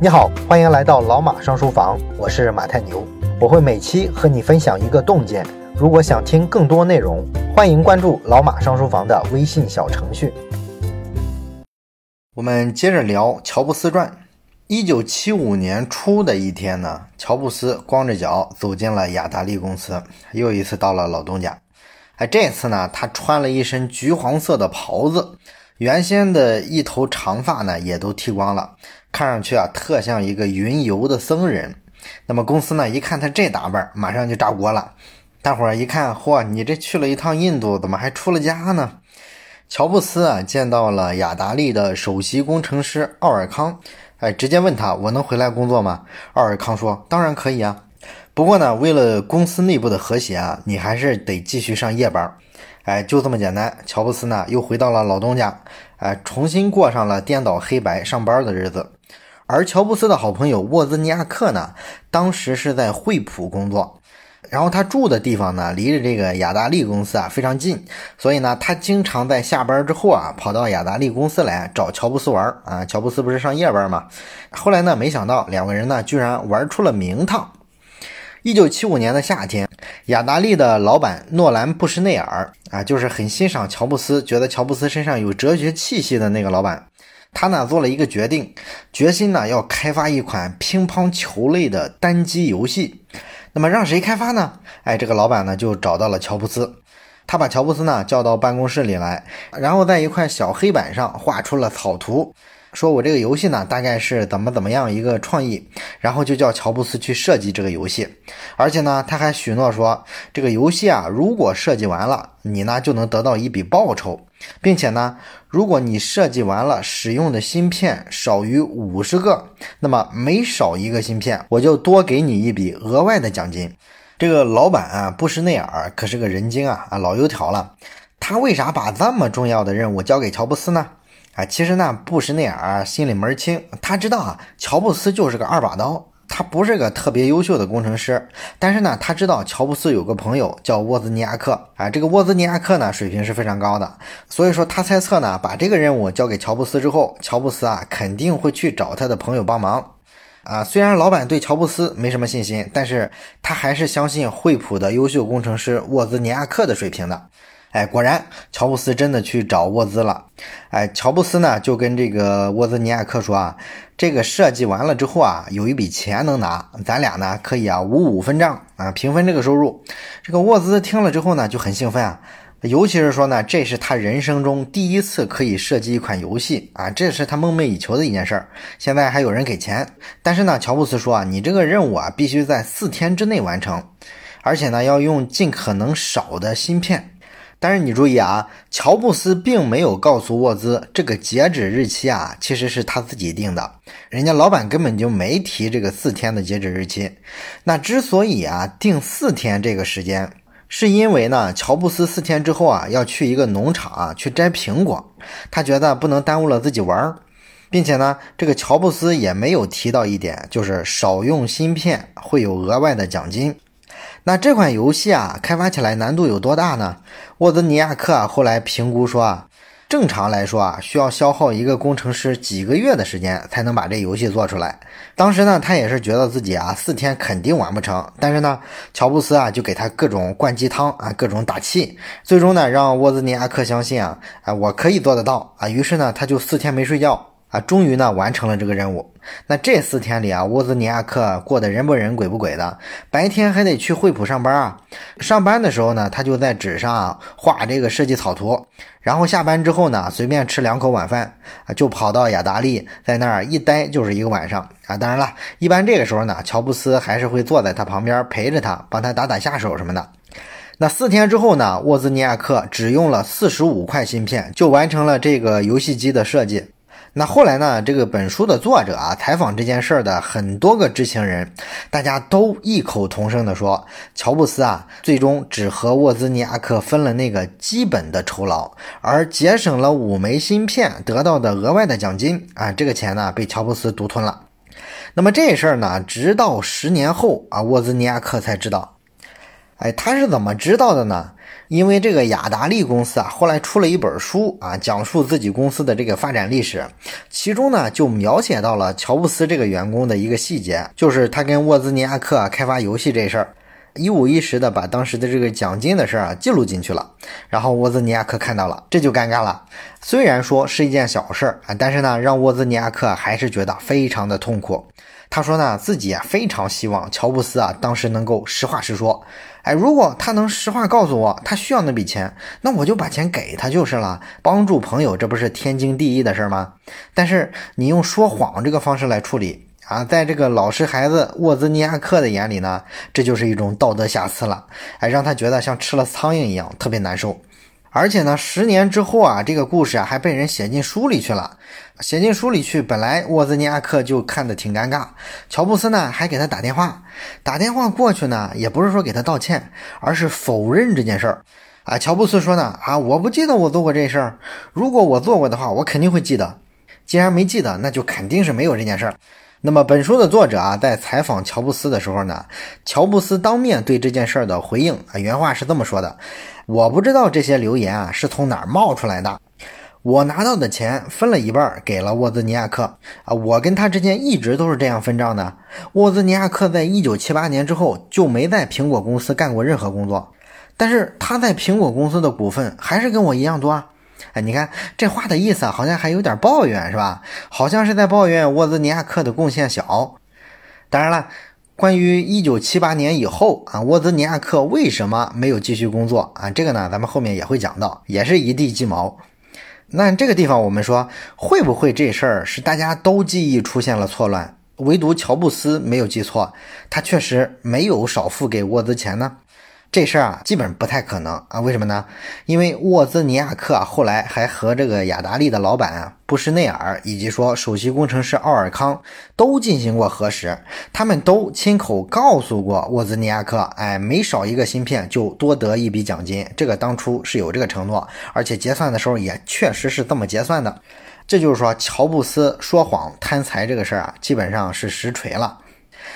你好，欢迎来到老马上书房，我是马太牛，我会每期和你分享一个洞见。如果想听更多内容，欢迎关注老马上书房的微信小程序。我们接着聊《乔布斯传》。一九七五年初的一天呢，乔布斯光着脚走进了雅达利公司，又一次到了老东家。哎，这次呢，他穿了一身橘黄色的袍子，原先的一头长发呢也都剃光了。看上去啊，特像一个云游的僧人。那么公司呢，一看他这打扮，马上就炸锅了。大伙儿一看，嚯，你这去了一趟印度，怎么还出了家呢？乔布斯啊，见到了雅达利的首席工程师奥尔康，哎，直接问他：“我能回来工作吗？”奥尔康说：“当然可以啊，不过呢，为了公司内部的和谐啊，你还是得继续上夜班。”哎，就这么简单。乔布斯呢，又回到了老东家，哎，重新过上了颠倒黑白上班的日子。而乔布斯的好朋友沃兹尼亚克呢，当时是在惠普工作，然后他住的地方呢，离着这个雅达利公司啊非常近，所以呢，他经常在下班之后啊，跑到雅达利公司来找乔布斯玩啊。乔布斯不是上夜班吗？后来呢，没想到两个人呢，居然玩出了名堂。一九七五年的夏天，雅达利的老板诺兰布什内尔啊，就是很欣赏乔布斯，觉得乔布斯身上有哲学气息的那个老板。他呢做了一个决定，决心呢要开发一款乒乓球类的单机游戏。那么让谁开发呢？哎，这个老板呢就找到了乔布斯。他把乔布斯呢叫到办公室里来，然后在一块小黑板上画出了草图，说我这个游戏呢大概是怎么怎么样一个创意，然后就叫乔布斯去设计这个游戏。而且呢他还许诺说，这个游戏啊如果设计完了，你呢就能得到一笔报酬。并且呢，如果你设计完了使用的芯片少于五十个，那么每少一个芯片，我就多给你一笔额外的奖金。这个老板啊，布什内尔可是个人精啊啊，老油条了。他为啥把这么重要的任务交给乔布斯呢？啊，其实呢，布什内尔心里门儿清，他知道啊，乔布斯就是个二把刀。他不是个特别优秀的工程师，但是呢，他知道乔布斯有个朋友叫沃兹尼亚克啊，这个沃兹尼亚克呢水平是非常高的，所以说他猜测呢，把这个任务交给乔布斯之后，乔布斯啊肯定会去找他的朋友帮忙啊。虽然老板对乔布斯没什么信心，但是他还是相信惠普的优秀工程师沃兹尼亚克的水平的。哎，果然，乔布斯真的去找沃兹了。哎，乔布斯呢就跟这个沃兹尼亚克说啊，这个设计完了之后啊，有一笔钱能拿，咱俩呢可以啊五五分账啊，平分这个收入。这个沃兹听了之后呢就很兴奋啊，尤其是说呢，这是他人生中第一次可以设计一款游戏啊，这是他梦寐以求的一件事儿。现在还有人给钱，但是呢，乔布斯说啊，你这个任务啊必须在四天之内完成，而且呢要用尽可能少的芯片。但是你注意啊，乔布斯并没有告诉沃兹这个截止日期啊，其实是他自己定的。人家老板根本就没提这个四天的截止日期。那之所以啊定四天这个时间，是因为呢，乔布斯四天之后啊要去一个农场啊去摘苹果，他觉得不能耽误了自己玩儿，并且呢，这个乔布斯也没有提到一点，就是少用芯片会有额外的奖金。那这款游戏啊，开发起来难度有多大呢？沃兹尼亚克啊，后来评估说啊，正常来说啊，需要消耗一个工程师几个月的时间才能把这游戏做出来。当时呢，他也是觉得自己啊，四天肯定完不成。但是呢，乔布斯啊，就给他各种灌鸡汤啊，各种打气，最终呢，让沃兹尼亚克相信啊，啊，我可以做得到啊。于是呢，他就四天没睡觉。啊，终于呢完成了这个任务。那这四天里啊，沃兹尼亚克过得人不人鬼不鬼的。白天还得去惠普上班啊。上班的时候呢，他就在纸上画这个设计草图。然后下班之后呢，随便吃两口晚饭啊，就跑到雅达利，在那儿一待就是一个晚上啊。当然了，一般这个时候呢，乔布斯还是会坐在他旁边陪着他，帮他打打下手什么的。那四天之后呢，沃兹尼亚克只用了四十五块芯片，就完成了这个游戏机的设计。那后来呢？这个本书的作者啊，采访这件事儿的很多个知情人，大家都异口同声的说，乔布斯啊，最终只和沃兹尼亚克分了那个基本的酬劳，而节省了五枚芯片得到的额外的奖金啊，这个钱呢被乔布斯独吞了。那么这事儿呢，直到十年后啊，沃兹尼亚克才知道。哎，他是怎么知道的呢？因为这个雅达利公司啊，后来出了一本书啊，讲述自己公司的这个发展历史，其中呢就描写到了乔布斯这个员工的一个细节，就是他跟沃兹尼亚克啊开发游戏这事儿，一五一十的把当时的这个奖金的事儿啊记录进去了，然后沃兹尼亚克看到了，这就尴尬了。虽然说是一件小事儿啊，但是呢，让沃兹尼亚克还是觉得非常的痛苦。他说呢，自己啊非常希望乔布斯啊当时能够实话实说，哎，如果他能实话告诉我他需要那笔钱，那我就把钱给他就是了。帮助朋友，这不是天经地义的事吗？但是你用说谎这个方式来处理啊，在这个老实孩子沃兹尼亚克的眼里呢，这就是一种道德瑕疵了，哎，让他觉得像吃了苍蝇一样，特别难受。而且呢，十年之后啊，这个故事啊还被人写进书里去了。写进书里去，本来沃兹尼亚克就看得挺尴尬，乔布斯呢还给他打电话，打电话过去呢，也不是说给他道歉，而是否认这件事儿。啊，乔布斯说呢，啊，我不记得我做过这事儿，如果我做过的话，我肯定会记得。既然没记得，那就肯定是没有这件事儿。那么本书的作者啊，在采访乔布斯的时候呢，乔布斯当面对这件事儿的回应啊，原话是这么说的：“我不知道这些流言啊是从哪儿冒出来的，我拿到的钱分了一半给了沃兹尼亚克啊，我跟他之间一直都是这样分账的。沃兹尼亚克在一九七八年之后就没在苹果公司干过任何工作，但是他在苹果公司的股份还是跟我一样多。”哎，你看这话的意思好像还有点抱怨，是吧？好像是在抱怨沃兹尼亚克的贡献小。当然了，关于一九七八年以后啊，沃兹尼亚克为什么没有继续工作啊？这个呢，咱们后面也会讲到，也是一地鸡毛。那这个地方我们说，会不会这事儿是大家都记忆出现了错乱，唯独乔布斯没有记错，他确实没有少付给沃兹钱呢？这事儿啊，基本不太可能啊！为什么呢？因为沃兹尼亚克后来还和这个雅达利的老板啊布什内尔，以及说首席工程师奥尔康都进行过核实，他们都亲口告诉过沃兹尼亚克，哎，每少一个芯片就多得一笔奖金。这个当初是有这个承诺，而且结算的时候也确实是这么结算的。这就是说，乔布斯说谎贪财这个事儿啊，基本上是实锤了。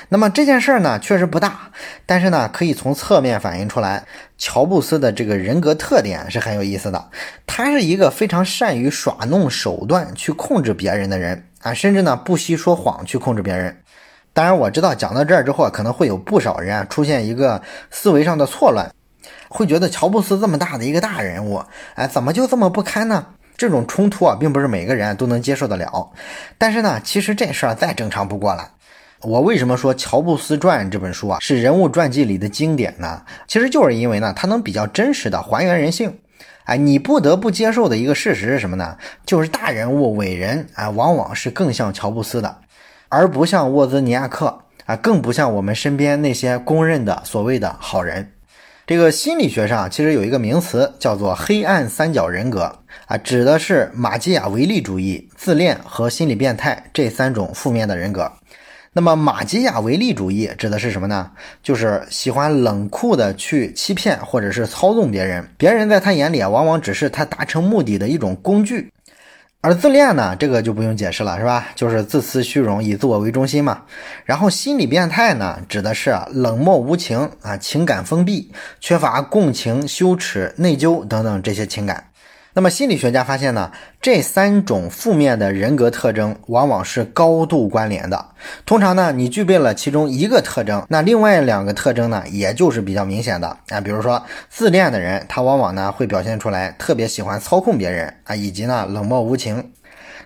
那么这件事儿呢，确实不大，但是呢，可以从侧面反映出来，乔布斯的这个人格特点是很有意思的。他是一个非常善于耍弄手段去控制别人的人啊，甚至呢不惜说谎去控制别人。当然，我知道讲到这儿之后，可能会有不少人啊出现一个思维上的错乱，会觉得乔布斯这么大的一个大人物，哎，怎么就这么不堪呢？这种冲突啊，并不是每个人都能接受得了。但是呢，其实这事儿再正常不过了。我为什么说《乔布斯传》这本书啊是人物传记里的经典呢？其实就是因为呢，它能比较真实的还原人性。哎，你不得不接受的一个事实是什么呢？就是大人物伟人啊，往往是更像乔布斯的，而不像沃兹尼亚克啊，更不像我们身边那些公认的所谓的好人。这个心理学上其实有一个名词叫做“黑暗三角人格”啊，指的是马基雅维利主义、自恋和心理变态这三种负面的人格。那么马基雅维利主义指的是什么呢？就是喜欢冷酷的去欺骗或者是操纵别人，别人在他眼里啊，往往只是他达成目的的一种工具。而自恋呢，这个就不用解释了，是吧？就是自私、虚荣、以自我为中心嘛。然后心理变态呢，指的是冷漠无情啊，情感封闭，缺乏共情、羞耻、内疚等等这些情感。那么心理学家发现呢，这三种负面的人格特征往往是高度关联的。通常呢，你具备了其中一个特征，那另外两个特征呢，也就是比较明显的啊。比如说自恋的人，他往往呢会表现出来特别喜欢操控别人啊，以及呢冷漠无情。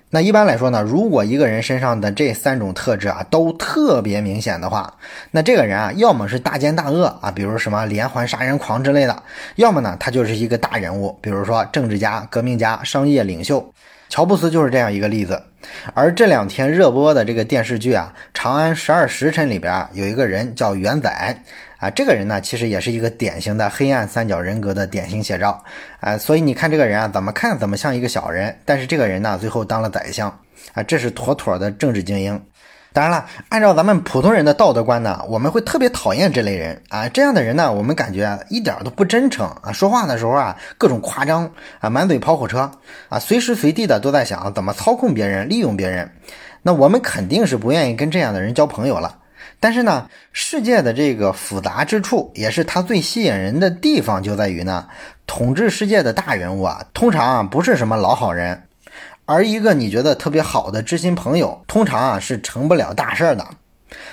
那一般来说呢，如果一个人身上的这三种特质啊都特别明显的话，那这个人啊，要么是大奸大恶啊，比如什么连环杀人狂之类的；要么呢，他就是一个大人物，比如说政治家、革命家、商业领袖。乔布斯就是这样一个例子。而这两天热播的这个电视剧啊，《长安十二时辰》里边有一个人叫元载。啊，这个人呢，其实也是一个典型的黑暗三角人格的典型写照啊。所以你看这个人啊，怎么看怎么像一个小人，但是这个人呢，最后当了宰相啊，这是妥妥的政治精英。当然了，按照咱们普通人的道德观呢，我们会特别讨厌这类人啊。这样的人呢，我们感觉一点都不真诚啊，说话的时候啊，各种夸张啊，满嘴跑火车啊，随时随地的都在想怎么操控别人、利用别人。那我们肯定是不愿意跟这样的人交朋友了。但是呢，世界的这个复杂之处，也是它最吸引人的地方，就在于呢，统治世界的大人物啊，通常啊不是什么老好人，而一个你觉得特别好的知心朋友，通常啊是成不了大事儿的。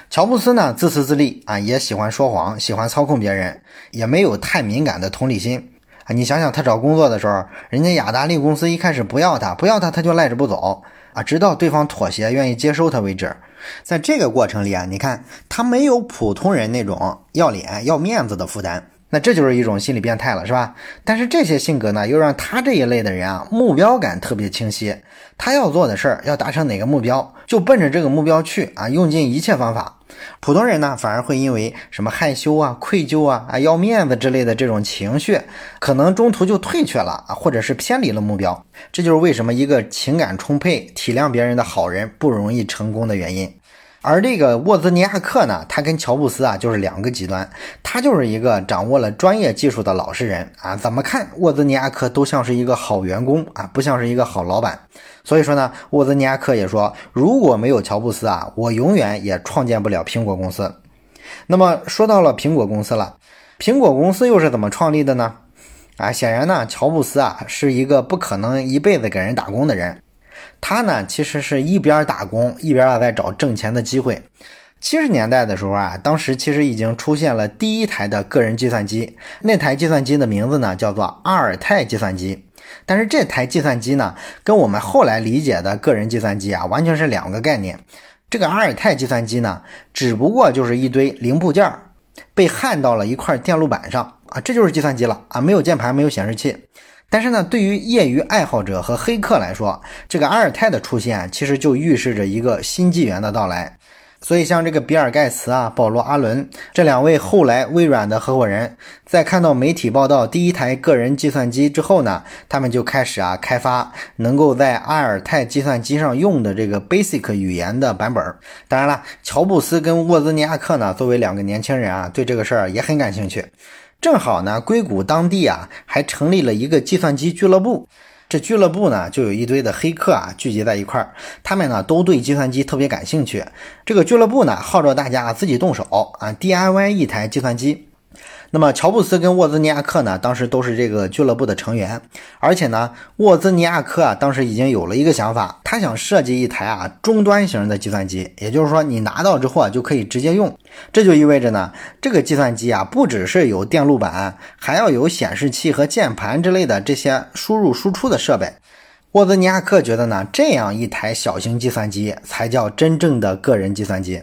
乔布斯呢，自私自利啊，也喜欢说谎，喜欢操控别人，也没有太敏感的同理心啊。你想想，他找工作的时候，人家雅达利公司一开始不要他，不要他，他就赖着不走啊，直到对方妥协，愿意接收他为止。在这个过程里啊，你看他没有普通人那种要脸要面子的负担，那这就是一种心理变态了，是吧？但是这些性格呢，又让他这一类的人啊，目标感特别清晰。他要做的事儿，要达成哪个目标，就奔着这个目标去啊，用尽一切方法。普通人呢，反而会因为什么害羞啊、愧疚啊、啊要面子之类的这种情绪，可能中途就退却了啊，或者是偏离了目标。这就是为什么一个情感充沛、体谅别人的好人不容易成功的原因。而这个沃兹尼亚克呢，他跟乔布斯啊就是两个极端，他就是一个掌握了专业技术的老实人啊，怎么看沃兹尼亚克都像是一个好员工啊，不像是一个好老板。所以说呢，沃兹尼亚克也说，如果没有乔布斯啊，我永远也创建不了苹果公司。那么说到了苹果公司了，苹果公司又是怎么创立的呢？啊，显然呢，乔布斯啊是一个不可能一辈子给人打工的人。他呢，其实是一边打工一边啊在找挣钱的机会。七十年代的时候啊，当时其实已经出现了第一台的个人计算机，那台计算机的名字呢叫做阿尔泰计算机。但是这台计算机呢，跟我们后来理解的个人计算机啊，完全是两个概念。这个阿尔泰计算机呢，只不过就是一堆零部件被焊到了一块电路板上啊，这就是计算机了啊，没有键盘，没有显示器。但是呢，对于业余爱好者和黑客来说，这个阿尔泰的出现其实就预示着一个新纪元的到来。所以，像这个比尔盖茨啊、保罗阿伦这两位后来微软的合伙人，在看到媒体报道第一台个人计算机之后呢，他们就开始啊开发能够在阿尔泰计算机上用的这个 Basic 语言的版本。当然了，乔布斯跟沃兹尼亚克呢，作为两个年轻人啊，对这个事儿也很感兴趣。正好呢，硅谷当地啊还成立了一个计算机俱乐部，这俱乐部呢就有一堆的黑客啊聚集在一块儿，他们呢都对计算机特别感兴趣。这个俱乐部呢号召大家自己动手啊 DIY 一台计算机。那么，乔布斯跟沃兹尼亚克呢，当时都是这个俱乐部的成员，而且呢，沃兹尼亚克啊，当时已经有了一个想法，他想设计一台啊终端型的计算机，也就是说，你拿到之后啊就可以直接用。这就意味着呢，这个计算机啊，不只是有电路板，还要有显示器和键盘之类的这些输入输出的设备。沃兹尼亚克觉得呢，这样一台小型计算机才叫真正的个人计算机，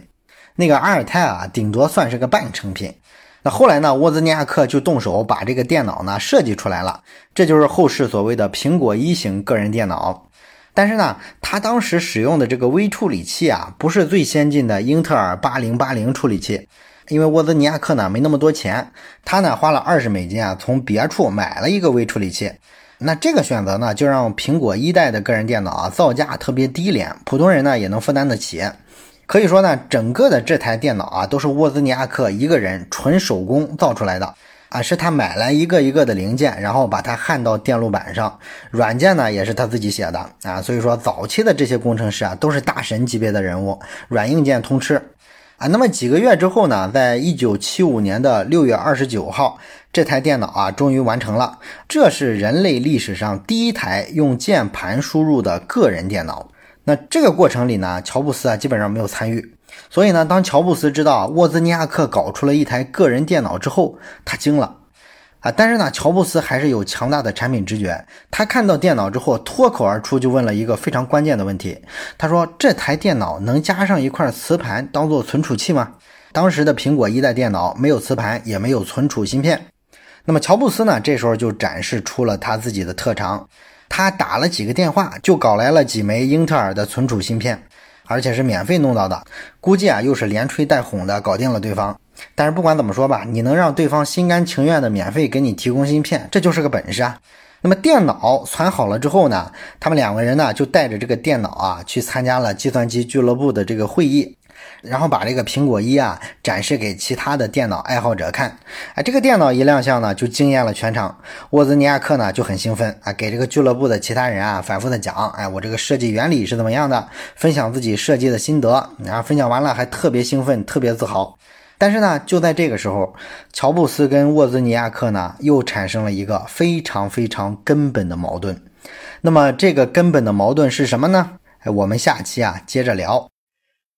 那个阿尔泰啊，顶多算是个半成品。那后来呢？沃兹尼亚克就动手把这个电脑呢设计出来了，这就是后世所谓的苹果一型个人电脑。但是呢，他当时使用的这个微处理器啊，不是最先进的英特尔八零八零处理器，因为沃兹尼亚克呢没那么多钱，他呢花了二十美金啊，从别处买了一个微处理器。那这个选择呢，就让苹果一代的个人电脑啊造价特别低廉，普通人呢也能负担得起。可以说呢，整个的这台电脑啊，都是沃兹尼亚克一个人纯手工造出来的啊，是他买来一个一个的零件，然后把它焊到电路板上，软件呢也是他自己写的啊。所以说，早期的这些工程师啊，都是大神级别的人物，软硬件通吃啊。那么几个月之后呢，在一九七五年的六月二十九号，这台电脑啊，终于完成了，这是人类历史上第一台用键盘输入的个人电脑。那这个过程里呢，乔布斯啊基本上没有参与，所以呢，当乔布斯知道沃兹尼亚克搞出了一台个人电脑之后，他惊了啊！但是呢，乔布斯还是有强大的产品直觉，他看到电脑之后脱口而出就问了一个非常关键的问题，他说：“这台电脑能加上一块磁盘当做存储器吗？”当时的苹果一代电脑没有磁盘，也没有存储芯片。那么乔布斯呢，这时候就展示出了他自己的特长。他打了几个电话，就搞来了几枚英特尔的存储芯片，而且是免费弄到的。估计啊，又是连吹带哄的搞定了对方。但是不管怎么说吧，你能让对方心甘情愿的免费给你提供芯片，这就是个本事啊。那么电脑攒好了之后呢，他们两个人呢就带着这个电脑啊去参加了计算机俱乐部的这个会议。然后把这个苹果一啊展示给其他的电脑爱好者看。哎，这个电脑一亮相呢，就惊艳了全场。沃兹尼亚克呢就很兴奋啊，给这个俱乐部的其他人啊反复的讲，哎，我这个设计原理是怎么样的，分享自己设计的心得。然后分享完了还特别兴奋，特别自豪。但是呢，就在这个时候，乔布斯跟沃兹尼亚克呢又产生了一个非常非常根本的矛盾。那么这个根本的矛盾是什么呢？哎，我们下期啊接着聊。